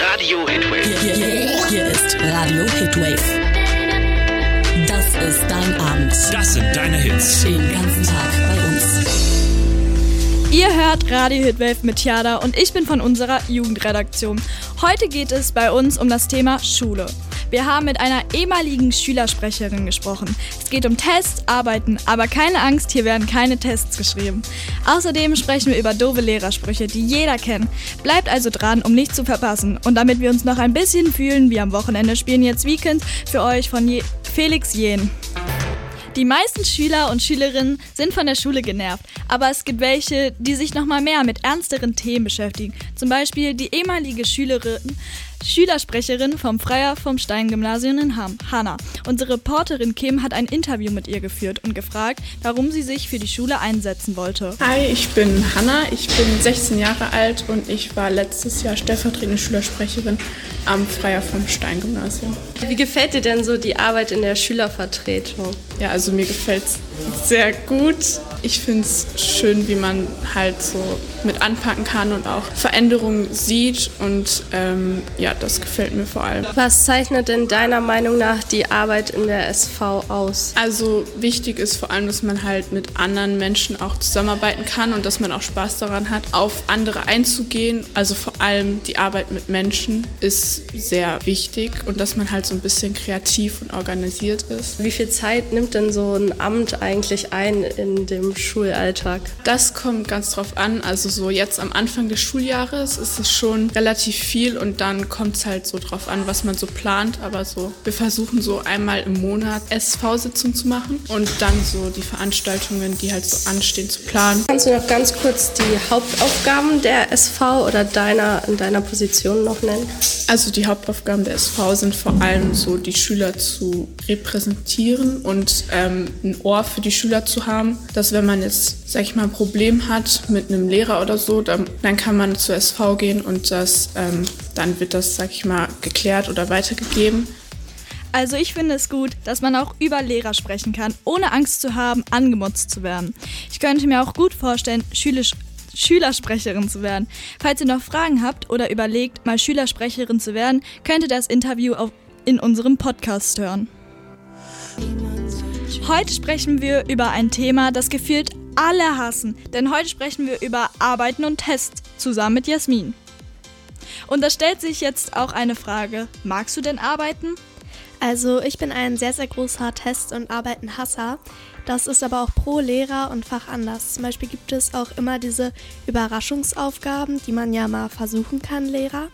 Radio Hitwave. Hier, hier, hier ist Radio Hitwave. Das ist dein Abend. Das sind deine Hits. Den ganzen Tag bei uns. Ihr hört Radio Hitwave mit Tiada und ich bin von unserer Jugendredaktion. Heute geht es bei uns um das Thema Schule. Wir haben mit einer ehemaligen Schülersprecherin gesprochen. Es geht um Tests, Arbeiten, aber keine Angst, hier werden keine Tests geschrieben. Außerdem sprechen wir über doofe Lehrersprüche, die jeder kennt. Bleibt also dran, um nichts zu verpassen. Und damit wir uns noch ein bisschen fühlen wie am Wochenende, spielen jetzt Weekend für euch von Je Felix Jen. Die meisten Schüler und Schülerinnen sind von der Schule genervt, aber es gibt welche, die sich noch mal mehr mit ernsteren Themen beschäftigen. Zum Beispiel die ehemalige Schülerin, Schülersprecherin vom Freier vom Stein-Gymnasium in Hamm, Hanna. Unsere Reporterin Kim hat ein Interview mit ihr geführt und gefragt, warum sie sich für die Schule einsetzen wollte. Hi, ich bin Hanna, ich bin 16 Jahre alt und ich war letztes Jahr stellvertretende Schülersprecherin am Freier vom Stein-Gymnasium. Wie gefällt dir denn so die Arbeit in der Schülervertretung? Ja, also mir gefällt es sehr gut. Ich finde es schön, wie man halt so mit anpacken kann und auch Veränderungen sieht und ähm, ja, das gefällt mir vor allem. Was zeichnet denn deiner Meinung nach die Arbeit in der SV aus? Also wichtig ist vor allem, dass man halt mit anderen Menschen auch zusammenarbeiten kann und dass man auch Spaß daran hat, auf andere einzugehen. Also vor allem die Arbeit mit Menschen ist sehr wichtig und dass man halt so ein bisschen kreativ und organisiert ist. Wie viel Zeit nimmt denn so ein Amt eigentlich ein in dem Schulalltag? Das kommt ganz drauf an. Also so jetzt am Anfang des Schuljahres ist es schon relativ viel und dann kommt es halt so drauf an, was man so plant. Aber so, wir versuchen so einmal im Monat SV-Sitzung zu machen und dann so die Veranstaltungen, die halt so anstehen, zu planen. Kannst du noch ganz kurz die Hauptaufgaben der SV oder deiner in deiner Position noch nennen? Also die Hauptaufgaben der SV sind vor allem so die Schüler zu repräsentieren und ähm, ein Ohr für die Schüler zu haben, dass wenn man jetzt, sag ich mal, ein Problem hat mit einem Lehrer oder so, dann, dann kann man zur SV gehen und das, ähm, dann wird das, sag ich mal, geklärt oder weitergegeben. Also ich finde es gut, dass man auch über Lehrer sprechen kann, ohne Angst zu haben, angemotzt zu werden. Ich könnte mir auch gut vorstellen, Schülisch Schülersprecherin zu werden. Falls ihr noch Fragen habt oder überlegt, mal Schülersprecherin zu werden, könnt ihr das Interview auf, in unserem Podcast hören. Heute sprechen wir über ein Thema, das gefühlt alle hassen, denn heute sprechen wir über Arbeiten und Tests zusammen mit Jasmin. Und da stellt sich jetzt auch eine Frage, magst du denn arbeiten? Also ich bin ein sehr, sehr großer Test- und Arbeitenhasser. Das ist aber auch pro Lehrer und Fach anders. Zum Beispiel gibt es auch immer diese Überraschungsaufgaben, die man ja mal versuchen kann, Lehrer.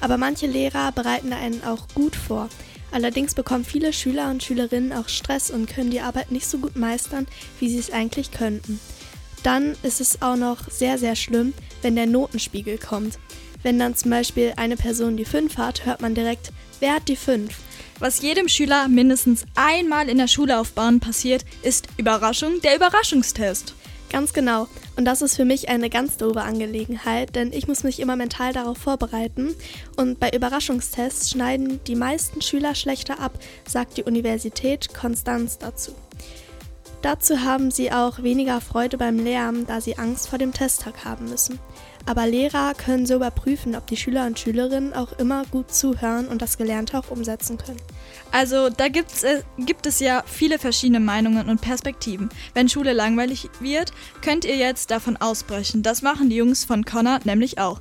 Aber manche Lehrer bereiten einen auch gut vor. Allerdings bekommen viele Schüler und Schülerinnen auch Stress und können die Arbeit nicht so gut meistern, wie sie es eigentlich könnten. Dann ist es auch noch sehr, sehr schlimm, wenn der Notenspiegel kommt. Wenn dann zum Beispiel eine Person die 5 hat, hört man direkt, wer hat die 5? Was jedem Schüler mindestens einmal in der Schullaufbahn passiert, ist Überraschung, der Überraschungstest. Ganz genau. Und das ist für mich eine ganz doofe Angelegenheit, denn ich muss mich immer mental darauf vorbereiten. Und bei Überraschungstests schneiden die meisten Schüler schlechter ab, sagt die Universität Konstanz dazu. Dazu haben sie auch weniger Freude beim Lernen, da sie Angst vor dem Testtag haben müssen. Aber Lehrer können so überprüfen, ob die Schüler und Schülerinnen auch immer gut zuhören und das Gelernte auch umsetzen können. Also da gibt's, äh, gibt es ja viele verschiedene Meinungen und Perspektiven. Wenn Schule langweilig wird, könnt ihr jetzt davon ausbrechen. Das machen die Jungs von Connor nämlich auch.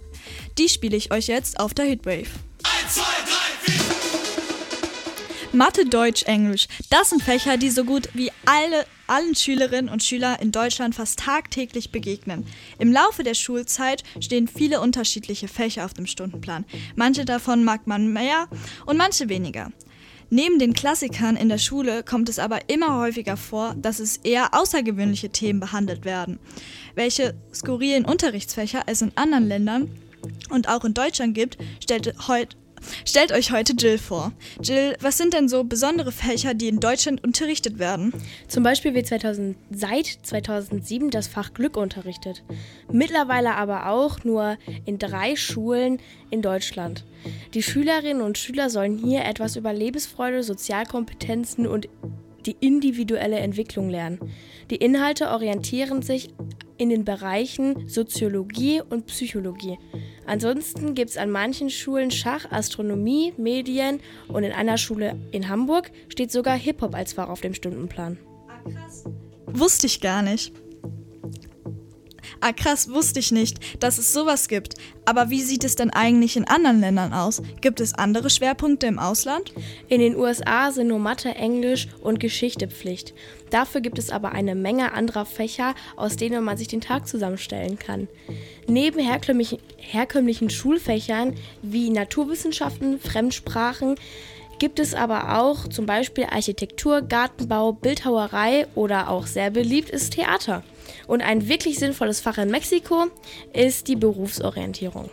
Die spiele ich euch jetzt auf der Hitwave. 1, 2, 3, 4. Mathe, Deutsch, Englisch. Das sind Fächer, die so gut wie alle, allen Schülerinnen und Schüler in Deutschland fast tagtäglich begegnen. Im Laufe der Schulzeit stehen viele unterschiedliche Fächer auf dem Stundenplan. Manche davon mag man mehr und manche weniger. Neben den Klassikern in der Schule kommt es aber immer häufiger vor, dass es eher außergewöhnliche Themen behandelt werden. Welche skurrilen Unterrichtsfächer es in anderen Ländern und auch in Deutschland gibt, stellt, heut, stellt euch heute Jill vor. Jill, was sind denn so besondere Fächer, die in Deutschland unterrichtet werden? Zum Beispiel wird 2000, seit 2007 das Fach Glück unterrichtet. Mittlerweile aber auch nur in drei Schulen in Deutschland. Die Schülerinnen und Schüler sollen hier etwas über Lebensfreude, Sozialkompetenzen und die individuelle Entwicklung lernen. Die Inhalte orientieren sich in den Bereichen Soziologie und Psychologie. Ansonsten gibt es an manchen Schulen Schach, Astronomie, Medien und in einer Schule in Hamburg steht sogar Hip-Hop als Fach auf dem Stundenplan. Wusste ich gar nicht. Ah krass, wusste ich nicht, dass es sowas gibt. Aber wie sieht es denn eigentlich in anderen Ländern aus? Gibt es andere Schwerpunkte im Ausland? In den USA sind nur Mathe, Englisch und Geschichte Pflicht. Dafür gibt es aber eine Menge anderer Fächer, aus denen man sich den Tag zusammenstellen kann. Neben herkömmlichen, herkömmlichen Schulfächern wie Naturwissenschaften, Fremdsprachen, gibt es aber auch zum Beispiel Architektur, Gartenbau, Bildhauerei oder auch sehr beliebt ist Theater. Und ein wirklich sinnvolles Fach in Mexiko ist die Berufsorientierung.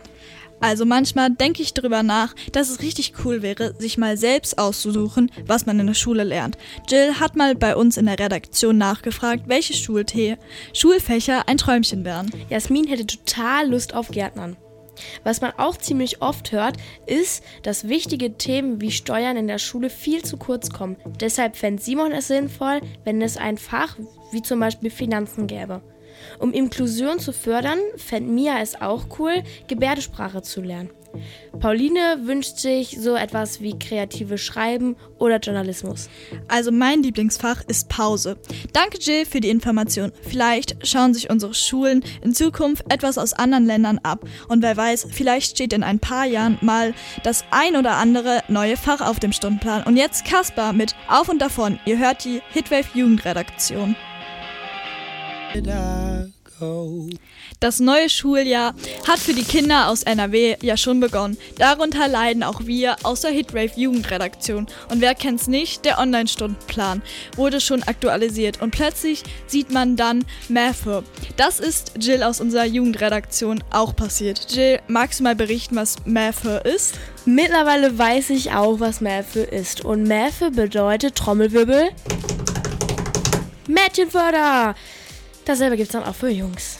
Also manchmal denke ich darüber nach, dass es richtig cool wäre, sich mal selbst auszusuchen, was man in der Schule lernt. Jill hat mal bei uns in der Redaktion nachgefragt, welche Schultee Schulfächer ein Träumchen wären. Jasmin hätte total Lust auf Gärtnern. Was man auch ziemlich oft hört, ist, dass wichtige Themen wie Steuern in der Schule viel zu kurz kommen. Deshalb fände Simon es sinnvoll, wenn es ein Fach wie zum Beispiel Finanzen gäbe. Um Inklusion zu fördern, fände Mia es auch cool, Gebärdesprache zu lernen. Pauline wünscht sich so etwas wie kreatives Schreiben oder Journalismus. Also mein Lieblingsfach ist Pause. Danke Jill für die Information. Vielleicht schauen sich unsere Schulen in Zukunft etwas aus anderen Ländern ab. Und wer weiß, vielleicht steht in ein paar Jahren mal das ein oder andere neue Fach auf dem Stundenplan. Und jetzt Kaspar mit Auf und Davon. Ihr hört die Hitwave Jugendredaktion. Das neue Schuljahr hat für die Kinder aus NRW ja schon begonnen. Darunter leiden auch wir aus der Hitrave Jugendredaktion. Und wer kennt's nicht, der Online-Stundenplan wurde schon aktualisiert und plötzlich sieht man dann Mathe. Das ist Jill aus unserer Jugendredaktion auch passiert. Jill, magst du mal berichten, was Mathe ist? Mittlerweile weiß ich auch, was Mathe ist. Und Mathe bedeutet Trommelwirbel. Mädchenförder! Dasselbe gibt's dann auch für Jungs.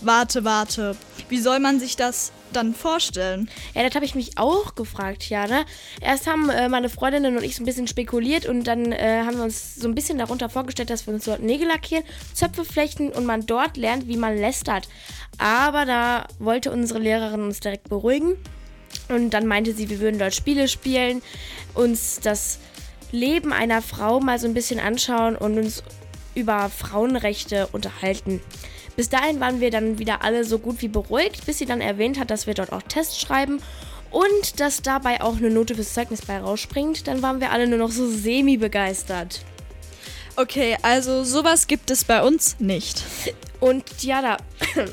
Warte, warte. Wie soll man sich das dann vorstellen? Ja, das habe ich mich auch gefragt, ja, ne? Erst haben äh, meine Freundinnen und ich so ein bisschen spekuliert und dann äh, haben wir uns so ein bisschen darunter vorgestellt, dass wir uns dort Nägel lackieren, Zöpfe flechten und man dort lernt, wie man lästert. Aber da wollte unsere Lehrerin uns direkt beruhigen und dann meinte sie, wir würden dort Spiele spielen, uns das Leben einer Frau mal so ein bisschen anschauen und uns über Frauenrechte unterhalten. Bis dahin waren wir dann wieder alle so gut wie beruhigt, bis sie dann erwähnt hat, dass wir dort auch Tests schreiben und dass dabei auch eine Note fürs Zeugnis bei rausspringt. Dann waren wir alle nur noch so semi begeistert. Okay, also sowas gibt es bei uns nicht. Und ja, da,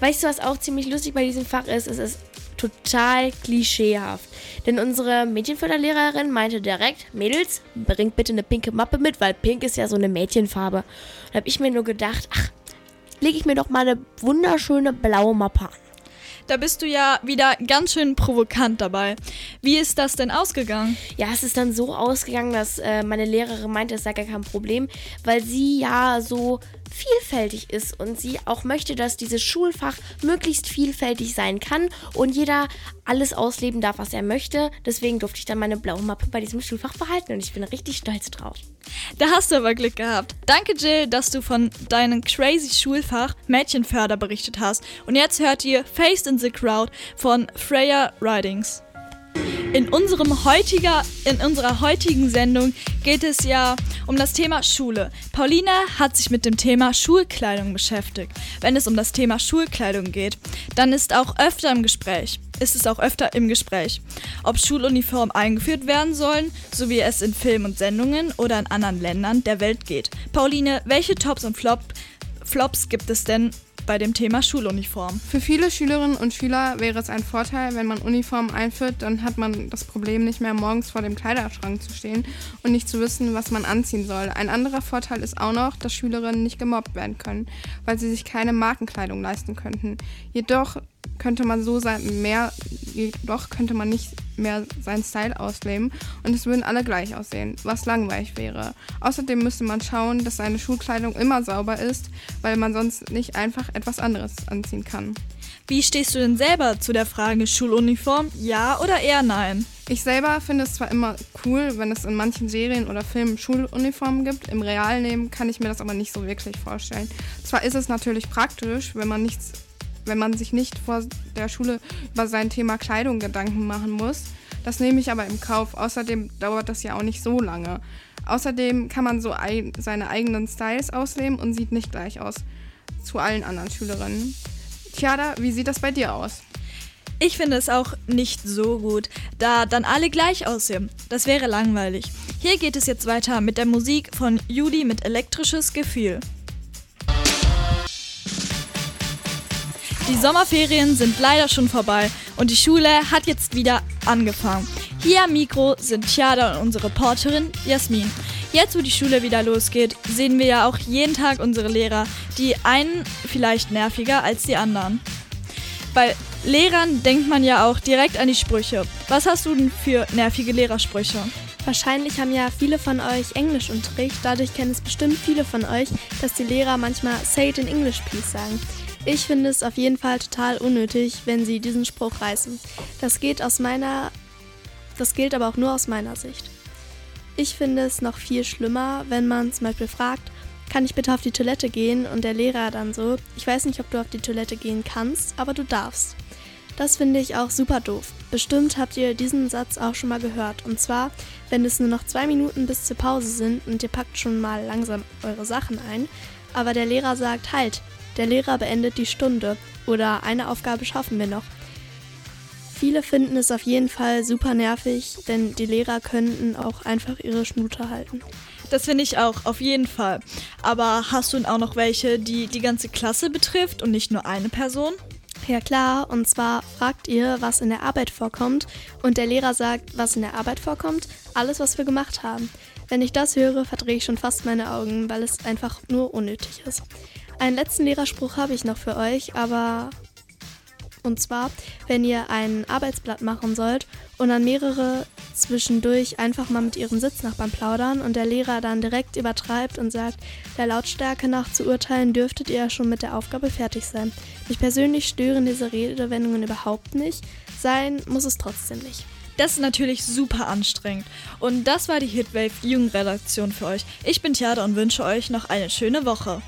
weißt du, was auch ziemlich lustig bei diesem Fach ist? Es ist total klischeehaft. Denn unsere Mädchenförderlehrerin meinte direkt, Mädels, bringt bitte eine pinke Mappe mit, weil pink ist ja so eine Mädchenfarbe. Da habe ich mir nur gedacht, ach, lege ich mir doch mal eine wunderschöne blaue Mappe an. Da bist du ja wieder ganz schön provokant dabei. Wie ist das denn ausgegangen? Ja, es ist dann so ausgegangen, dass äh, meine Lehrerin meinte, es sei gar kein Problem, weil sie ja so vielfältig ist und sie auch möchte, dass dieses Schulfach möglichst vielfältig sein kann und jeder alles ausleben darf, was er möchte. Deswegen durfte ich dann meine blaue Mappe bei diesem Schulfach behalten und ich bin richtig stolz drauf. Da hast du aber Glück gehabt. Danke, Jill, dass du von deinem crazy Schulfach Mädchenförder berichtet hast. Und jetzt hört ihr Faced in the Crowd von Freya Ridings. In, unserem heutiger, in unserer heutigen Sendung geht es ja um das Thema Schule. Pauline hat sich mit dem Thema Schulkleidung beschäftigt. Wenn es um das Thema Schulkleidung geht, dann ist auch öfter im Gespräch. Ist es auch öfter im Gespräch, ob Schuluniformen eingeführt werden sollen, so wie es in Filmen und Sendungen oder in anderen Ländern der Welt geht. Pauline, welche Tops und Flop, Flops gibt es denn bei dem Thema Schuluniform. Für viele Schülerinnen und Schüler wäre es ein Vorteil, wenn man Uniformen einführt, dann hat man das Problem nicht mehr morgens vor dem Kleiderschrank zu stehen und nicht zu wissen, was man anziehen soll. Ein anderer Vorteil ist auch noch, dass Schülerinnen nicht gemobbt werden können, weil sie sich keine Markenkleidung leisten könnten. Jedoch könnte man so sein, mehr, jedoch könnte man nicht mehr seinen Style ausleben und es würden alle gleich aussehen, was langweilig wäre. Außerdem müsste man schauen, dass seine Schulkleidung immer sauber ist, weil man sonst nicht einfach etwas anderes anziehen kann. Wie stehst du denn selber zu der Frage Schuluniform? Ja oder eher nein? Ich selber finde es zwar immer cool, wenn es in manchen Serien oder Filmen Schuluniformen gibt. Im Realleben kann ich mir das aber nicht so wirklich vorstellen. Zwar ist es natürlich praktisch, wenn man nichts, wenn man sich nicht vor der Schule über sein Thema Kleidung Gedanken machen muss. Das nehme ich aber im Kauf. Außerdem dauert das ja auch nicht so lange. Außerdem kann man so ein, seine eigenen Styles ausleben und sieht nicht gleich aus zu allen anderen Schülerinnen. Tiada, wie sieht das bei dir aus? Ich finde es auch nicht so gut, da dann alle gleich aussehen. Das wäre langweilig. Hier geht es jetzt weiter mit der Musik von Judy mit elektrisches Gefühl. Die Sommerferien sind leider schon vorbei und die Schule hat jetzt wieder angefangen. Hier am Mikro sind Tiada und unsere Reporterin Jasmin. Jetzt, wo die Schule wieder losgeht, sehen wir ja auch jeden Tag unsere Lehrer, die einen vielleicht nerviger als die anderen. Bei Lehrern denkt man ja auch direkt an die Sprüche. Was hast du denn für nervige Lehrersprüche? Wahrscheinlich haben ja viele von euch Englischunterricht, dadurch kennen es bestimmt viele von euch, dass die Lehrer manchmal Say it in English please sagen. Ich finde es auf jeden Fall total unnötig, wenn sie diesen Spruch reißen. Das geht aus meiner das gilt aber auch nur aus meiner Sicht. Ich finde es noch viel schlimmer, wenn man zum Beispiel fragt, kann ich bitte auf die Toilette gehen? Und der Lehrer dann so, ich weiß nicht, ob du auf die Toilette gehen kannst, aber du darfst. Das finde ich auch super doof. Bestimmt habt ihr diesen Satz auch schon mal gehört. Und zwar, wenn es nur noch zwei Minuten bis zur Pause sind und ihr packt schon mal langsam eure Sachen ein, aber der Lehrer sagt, halt, der Lehrer beendet die Stunde oder eine Aufgabe schaffen wir noch. Viele finden es auf jeden Fall super nervig, denn die Lehrer könnten auch einfach ihre Schnute halten. Das finde ich auch, auf jeden Fall. Aber hast du denn auch noch welche, die die ganze Klasse betrifft und nicht nur eine Person? Ja klar, und zwar fragt ihr, was in der Arbeit vorkommt und der Lehrer sagt, was in der Arbeit vorkommt, alles, was wir gemacht haben. Wenn ich das höre, verdrehe ich schon fast meine Augen, weil es einfach nur unnötig ist. Einen letzten Lehrerspruch habe ich noch für euch, aber und zwar, wenn ihr ein Arbeitsblatt machen sollt und dann mehrere zwischendurch einfach mal mit ihren Sitznachbarn plaudern und der Lehrer dann direkt übertreibt und sagt, der Lautstärke nach zu urteilen, dürftet ihr ja schon mit der Aufgabe fertig sein. Mich persönlich stören diese Redewendungen überhaupt nicht. Sein muss es trotzdem nicht. Das ist natürlich super anstrengend. Und das war die Hitwave Jugendredaktion für euch. Ich bin Theater und wünsche euch noch eine schöne Woche.